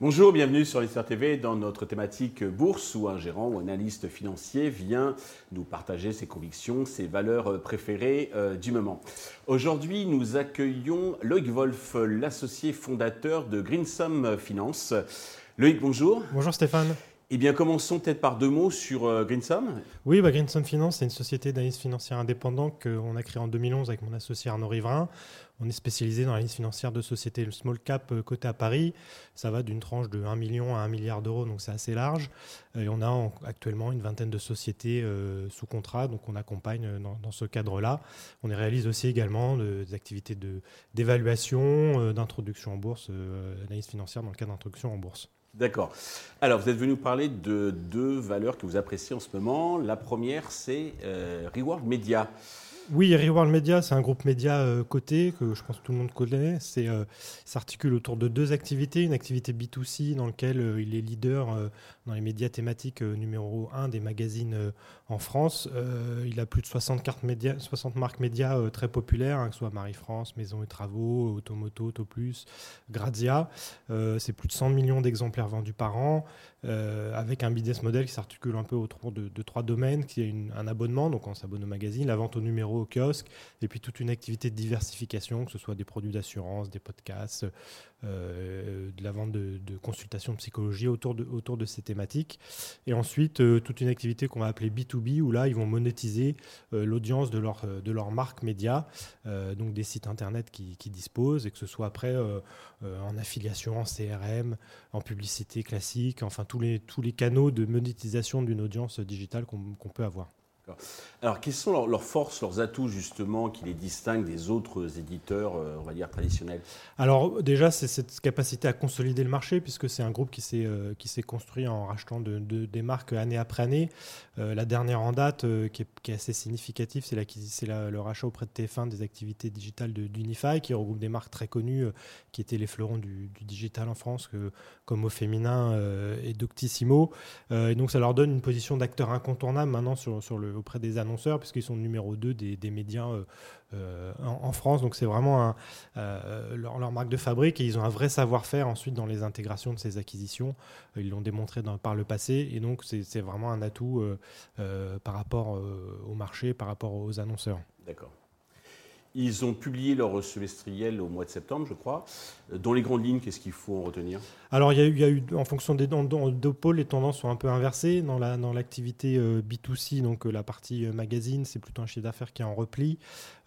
Bonjour, bienvenue sur Investir TV dans notre thématique bourse où un gérant ou analyste financier vient nous partager ses convictions, ses valeurs préférées euh, du moment. Aujourd'hui, nous accueillons Loïc Wolf, l'associé fondateur de Greensum Finance. Loïc, bonjour. Bonjour Stéphane. Eh bien, commençons peut-être par deux mots sur euh. Oui, bah, Greensum Finance, c'est une société d'analyse financière indépendante qu'on a créée en 2011 avec mon associé Arnaud Riverain. On est spécialisé dans l'analyse financière de sociétés le small cap euh, à Paris. Ça va d'une tranche de 1 million à 1 milliard d'euros, donc c'est assez large. Et on a actuellement une vingtaine de sociétés euh, sous contrat, donc on accompagne dans, ce cadre-là. On réalise aussi également des activités d'évaluation, d'introduction en bourse, d'analyse financière dans le cadre d'introduction en bourse. D'accord. Alors, vous êtes venu parler de deux valeurs que vous appréciez en ce moment. La première, c'est euh, Reward Media. Oui, Reward Media, c'est un groupe média euh, coté que je pense que tout le monde connaît. C'est euh, s'articule autour de deux activités. Une activité B2C dans laquelle euh, il est leader dans les médias thématiques numéro 1 des magazines en France. il a plus de 60, médias, 60 marques médias très populaires, hein, que ce soit Marie-France, Maison et Travaux, Automoto, Autoplus, Grazia. c'est plus de 100 millions d'exemplaires vendus par an. avec un business model qui s'articule un peu autour de, trois domaines, qui est un abonnement, donc on s'abonne au magazine, la vente au numéro au kiosque, et puis toute une activité de diversification, que ce soit des produits d'assurance, des podcasts, euh, de la vente de, consultations de psychologie autour de, ces thématiques. Et ensuite, euh, toute une activité qu'on va appeler B2B, où là, ils vont monétiser euh, l'audience de leur, marque média, donc des sites internet qui, disposent, et que ce soit après en affiliation, en CRM, en publicité classique, enfin tous les canaux de monétisation d'une audience digitale qu'on peut avoir. Alors, quelles sont leurs, forces, leurs atouts justement qui les distinguent des autres éditeurs, euh, on va dire, traditionnels? Alors, déjà, c'est cette capacité à consolider le marché, puisque c'est un groupe qui s'est euh, construit en rachetant de, des marques année après année. Euh, la dernière en date, qui est, assez significative, c'est le rachat auprès de TF1 des activités digitales d'Unify, qui regroupe des marques très connues, qui étaient les fleurons du, digital en France, comme Au Féminin et Doctissimo. et donc, ça leur donne une position d'acteur incontournable maintenant sur, sur le auprès des annonceurs, puisqu'ils sont numéro 2 des, médias euh, euh, en, France. Donc c'est vraiment euh, leur, marque de fabrique et ils ont un vrai savoir-faire ensuite dans les intégrations de ces acquisitions. Ils l'ont démontré par le passé et donc c'est vraiment un atout par rapport au marché, par rapport aux annonceurs. D'accord. Ils ont publié leur semestriel au mois de septembre, je crois. Dans les grandes lignes, qu'est-ce qu'il faut en retenir? Alors, il y, a eu, en fonction des deux pôles, les tendances sont un peu inversées. Dans l'activité dans euh, B2C, donc euh, la partie euh, magazine, c'est plutôt un chiffre d'affaires qui est en repli,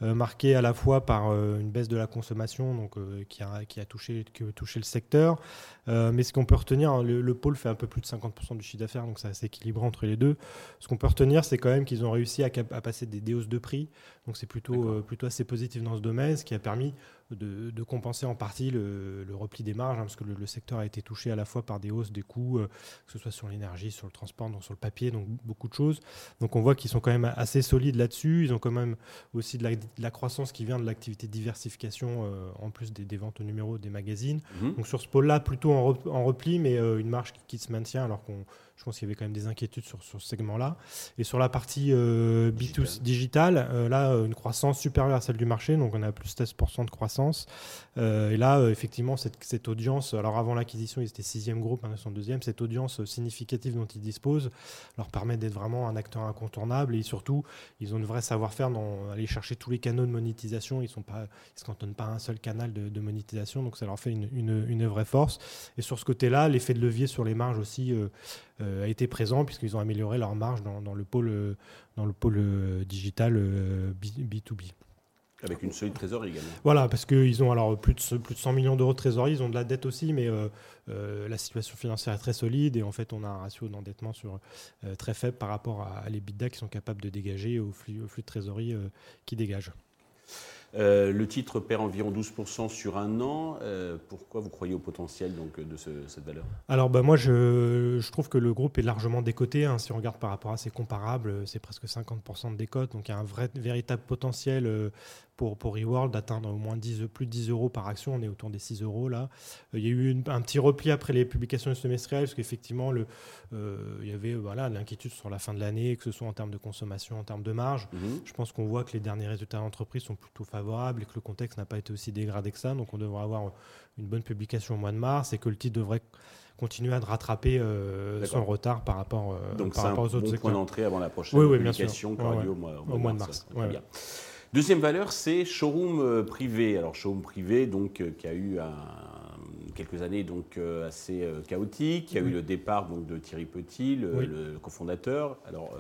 marqué à la fois par une baisse de la consommation, donc qui, a, qui a touché, qui a touché le secteur. mais ce qu'on peut retenir, hein, le, pôle fait un peu plus de 50% du chiffre d'affaires, donc c'est assez équilibré entre les deux. Ce qu'on peut retenir, c'est quand même qu'ils ont réussi à, à passer des, des hausses de prix, donc c'est plutôt, plutôt assez positif positif dans ce domaine, ce qui a permis de, compenser en partie le, repli des marges, hein, parce que le, secteur a été touché à la fois par des hausses des coûts, euh, que ce soit sur l'énergie, sur le transport, donc sur le papier, donc beaucoup de choses. Donc on voit qu'ils sont quand même assez solides là-dessus. Ils ont quand même aussi de la, croissance qui vient de l'activité de diversification, euh, en plus des, ventes au numéro des magazines. Mhm. Donc sur ce pôle-là, plutôt en, repli, mais euh, une marge qui, se maintient, alors qu'on je pense qu'il y avait quand même des inquiétudes sur, ce segment-là. Et sur la partie B2 digital, là, une croissance supérieure à celle du marché, donc on a plus 16% de croissance euh, et là, euh, effectivement, cette, audience, alors avant l'acquisition, ils étaient sixième groupe, maintenant ils sont deuxième, cette audience significative dont ils disposent leur permet d'être vraiment un acteur incontournable et surtout, ils ont une vraie savoir-faire dans aller chercher tous les canaux de monétisation. Ils ne se cantonnent pas à un seul canal de, monétisation, donc ça leur fait une, vraie force. Et sur ce côté-là, l'effet de levier sur les marges aussi euh, a été présent puisqu'ils ont amélioré leurs marges dans, le pôle, dans le pôle digital B2B. Avec une solide trésorerie également. Voilà, parce qu'ils ont alors plus de, plus de 100 millions d'euros de trésorerie, ils ont de la dette aussi, mais euh, euh, la situation financière est très solide et en fait on a un ratio d'endettement euh, très faible par rapport à, les l'EBITDA qui sont capables de dégager au flux, au flux de trésorerie qui dégagent. le titre perd environ 12% sur un an. pourquoi vous croyez au potentiel donc, de cette valeur? Alors bah, moi je, je, trouve que le groupe est largement décoté. Hein. Si on regarde par rapport à ses comparables, c'est presque 50% de décote. Donc il y a un vrai, véritable potentiel pour, pour Reworld d'atteindre au moins 10, plus de 10 euros par action. On est autour des 6 euros là. Euh, il y a eu un petit repli après les publications semestrielles parce qu'effectivement, le, euh, il y avait voilà, l'inquiétude sur la fin de l'année, que ce soit en termes de consommation, en termes de marge. Mhm. Je pense qu'on voit que les derniers résultats d'entreprise sont plutôt favorables et que le contexte n'a pas été aussi dégradé que ça. Donc on devrait avoir une bonne publication au mois de mars et que le titre devrait continuer à rattraper euh, son retard par rapport, Donc par rapport aux autres bon point d'entrée avant la prochaine publication qui aura lieu au mois, de mars. Deuxième valeur, c'est showroom euh, privé. Alors showroom privé, donc euh, qui a eu quelques années donc euh, assez chaotiques. Il y a eu le départ donc de Thierry Petit, le, cofondateur. Alors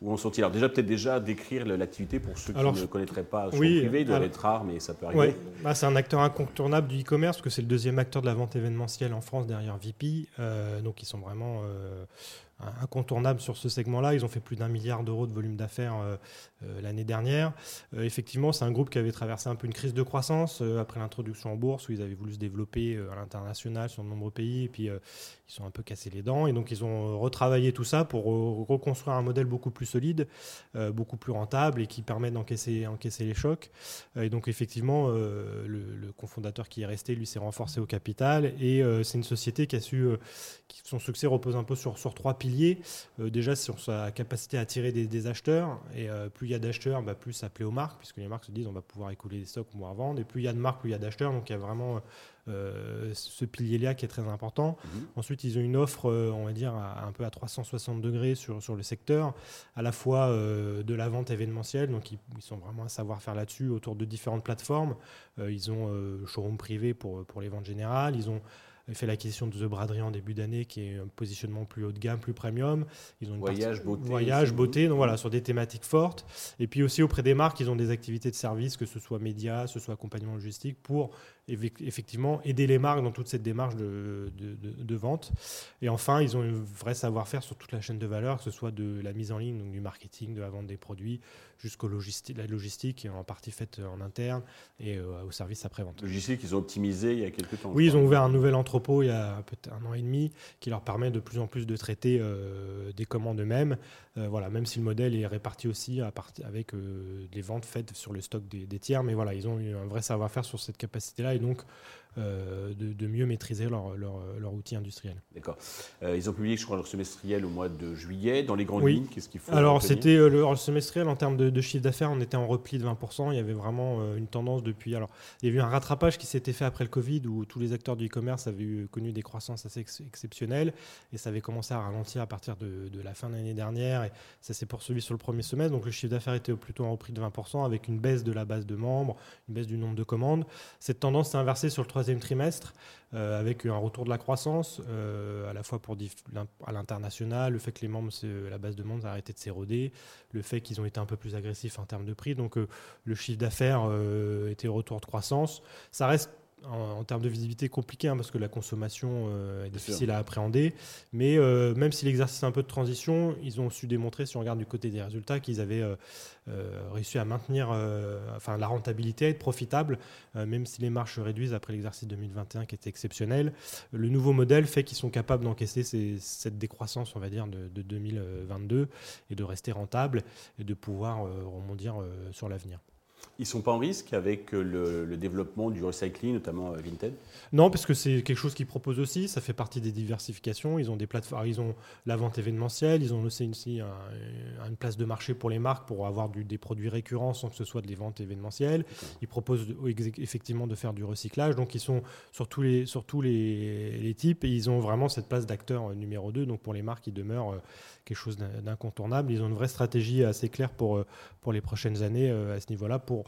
où en sont-ils Alors déjà peut-être déjà décrire l'activité pour ceux qui ne connaîtraient pas showroom privé. Il doit être rare, mais ça peut arriver. Bah, c'est un acteur incontournable du e-commerce parce que c'est le deuxième acteur de la vente événementielle en France derrière VP. donc ils sont vraiment incontournable sur ce segment-là. Ils ont fait plus d'un milliard d'euros de volume d'affaires euh, euh, l'année dernière. Euh, effectivement, c'est un groupe qui avait traversé un peu une crise de croissance après l'introduction en bourse, où ils avaient voulu se développer à l'international sur de nombreux pays, et puis ils sont un peu cassés les dents. Et donc, ils ont retravaillé tout ça pour reconstruire un modèle beaucoup plus solide, beaucoup plus rentable et qui permet d'encaisser encaisser les chocs. et donc, effectivement, le, cofondateur qui est resté, lui, s'est renforcé au capital. Et c'est une société qui a su, qui, son succès repose un peu sur, sur trois piliers euh, déjà sur sa capacité à attirer des, acheteurs. Et euh, plus il y a d'acheteurs, bah, plus ça plaît aux marques, puisque les marques se disent on va pouvoir écouler des stocks, on va vendre. Et plus il y a de marques, plus il y a d'acheteurs. Donc il y a vraiment euh, ce pilier-là qui est très important. Mhm. Ensuite, ils ont une offre, on va dire, un peu à 360 degrés sur, sur le secteur, à la fois de la vente événementielle, donc ils, sont vraiment à savoir faire là-dessus autour de différentes plateformes. ils ont showroom privé pour, pour les ventes générales, ils ont fait l'acquisition de The Braderie en début d'année, qui est un positionnement plus haut de gamme, plus premium. Ils ont une voyage, beauté. Voyage, beauté, donc voilà, sur des thématiques fortes. Et puis aussi auprès des marques, ils ont des activités de service, que ce soit médias, que ce soit accompagnement logistique, pour effectivement aider les marques dans toute cette démarche de, de, vente. Et enfin, ils ont un vrai savoir-faire sur toute la chaîne de valeur, que ce soit de la mise en ligne, donc du marketing, de la vente des produits, jusqu'au logistique, la logistique, qui est en partie faite en interne, et euh, au service après-vente. Logistique, ils ont optimisé il y a quelques temps. Oui, ils ont ouvert un nouvel entrepôt il y a peut-être un an et demi, qui leur permet de plus en plus de traiter euh, des commandes eux-mêmes. Euh, voilà, même si le modèle est réparti aussi avec des ventes faites sur le stock des, des tiers, mais voilà, ils ont eu un vrai savoir-faire sur cette capacité-là et donc euh, de, mieux maîtriser leur, leur, outil industriel. D'accord. Euh, ils ont publié, je crois, leur semestriel au mois de juillet. Dans les grandes lignes, qu'est-ce qu'il faut Alors, c'était euh, le, semestriel en termes de, chiffre d'affaires, on était en repli de 20%. Il y avait vraiment une tendance depuis. Alors, il y a eu un rattrapage qui s'était fait après le Covid où tous les acteurs du e-commerce avaient eu, connu des croissances assez exceptionnelles et ça avait commencé à ralentir à partir de, la fin de l'année dernière et ça s'est poursuivi sur le premier semestre. Donc, le chiffre d'affaires était plutôt en repli de 20% avec une baisse de la base de membres, une baisse du nombre de commandes. Cette tendance s'est inversée sur le troisième trimestre, euh, avec un retour de la croissance, euh, à la fois pour à l'international, le fait que les membres, la base de membres a arrêté de s'éroder, le fait qu'ils ont été un peu plus agressifs en termes de prix. Donc euh, le chiffre d'affaires était au retour de croissance. Ça reste en, termes de visibilité compliqué hein, parce que la consommation euh, est difficile à appréhender. Mais euh, même si l'exercice est un peu de transition, ils ont su démontrer, si on regarde du côté des résultats, qu'ils avaient euh, réussi à maintenir enfin, la rentabilité, à être profitable, même si les marges se réduisent après l'exercice 2021 qui était exceptionnel. Le nouveau modèle fait qu'ils sont capables d'encaisser cette décroissance, on va dire, de, de 2022 et de rester rentable et de pouvoir rebondir sur l'avenir. Ils ne sont pas en risque avec euh, le, développement du recycling, notamment euh, Vinted? Non, parce que c'est quelque chose qu'ils proposent aussi. Ça fait partie des diversifications. Ils ont des plateformes, ils ont la vente événementielle, ils ont aussi une, place de marché pour les marques pour avoir des produits récurrents sans que ce soit des ventes événementielles. Ils proposent effectivement de faire du recyclage. Donc ils sont sur tous les, sur tous les, les types et ils ont vraiment cette place d'acteur euh, numéro 2. Donc pour les marques, ils demeurent quelque chose d'incontournable. Ils ont une vraie stratégie assez claire pour, pour les prochaines années à ce niveau-là pour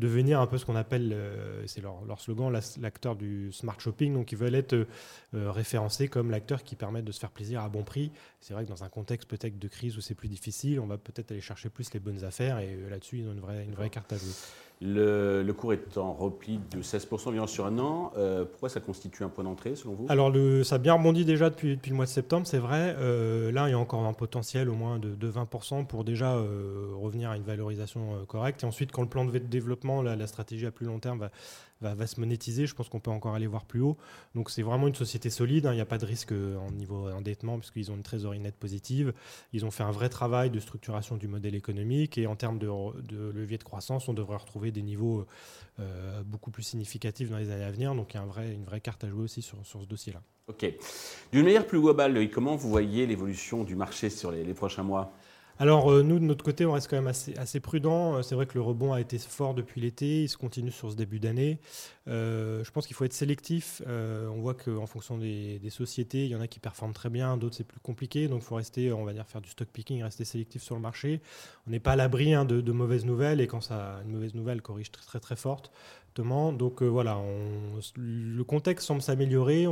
devenir un peu ce qu'on appelle, euh, c'est leur, slogan, l'acteur du smart shopping. Donc ils veulent être euh, référencés comme l'acteur qui permet de se faire plaisir à bon prix. C'est vrai que dans un contexte peut-être de crise où c'est plus difficile, on va peut-être aller chercher plus les bonnes affaires et euh, là-dessus ils ont une vraie, une vraie carte à jouer. Le, cours est en repli de 16% environ sur un an. Euh, pourquoi ça constitue un point d'entrée selon vous? Alors ça a bien rebondi déjà depuis, depuis le mois de septembre, c'est vrai. Euh, là, il y a encore un potentiel au moins de, 20% pour déjà euh, revenir à une valorisation correcte. Et ensuite, quand le plan de développement, la, stratégie à plus long terme va, se monétiser. Je pense qu'on peut encore aller voir plus haut. Donc c'est vraiment une société solide. Hein. Il n'y a pas de risque euh, en niveau endettement puisqu'ils ont une trésorerie nette positive. Ils ont fait un vrai travail de structuration du modèle économique et en termes de, levier de croissance, on devrait retrouver des niveaux euh, beaucoup plus significatifs dans les années à venir. Donc il y a une vraie carte à jouer aussi sur, ce dossier-là. D'une manière plus globale, comment vous voyez l'évolution du marché sur les prochains mois? Alors euh, nous, de notre côté, on reste quand même assez, prudent. Euh, c'est vrai que le rebond a été fort depuis l'été, il se continue sur ce début d'année. Euh, je pense qu'il faut être sélectif. on voit qu'en fonction des, sociétés, il y en a qui performent très bien, d'autres c'est plus compliqué. Donc il faut rester, on va dire, faire du stock picking, rester sélectif sur le marché. On n'est pas à l'abri hein, de, mauvaises nouvelles et quand ça, une mauvaise nouvelle corrige très très, très forte. Donc voilà, le contexte semble s'améliorer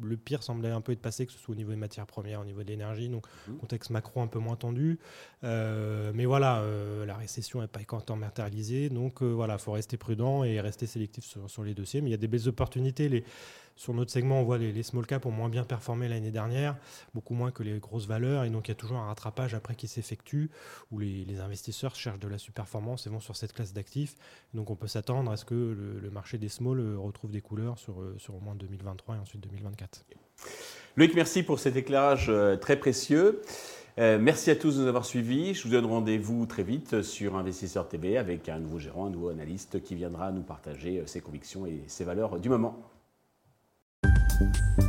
le pire semblait un peu être passé, que ce soit au niveau des matières premières, au niveau de l'énergie, donc mmh. contexte macro un peu moins tendu. Euh, mais voilà, euh, la récession n'est pas encore matérialisée, donc euh, voilà, il faut rester prudent et rester sélectif sur, sur, les dossiers. Mais il y a des belles opportunités. Les, sur notre segment, on voit les, les small caps ont moins bien performé l'année dernière, beaucoup moins que les grosses valeurs, et donc il y a toujours un rattrapage après qui s'effectue, où les, investisseurs cherchent de la super-performance et vont sur cette classe d'actifs. Donc on peut s'attendre à ce que le, marché des small euh, retrouve des couleurs sur, euh, au moins 2023 et ensuite 2024. Loïc, merci pour cet éclairage euh, très précieux. merci à tous de nous avoir suivis. Je vous donne rendez-vous très vite sur Investisseur TV avec un nouveau gérant, un nouveau analyste qui viendra nous partager ses convictions et ses valeurs du moment. Thank you.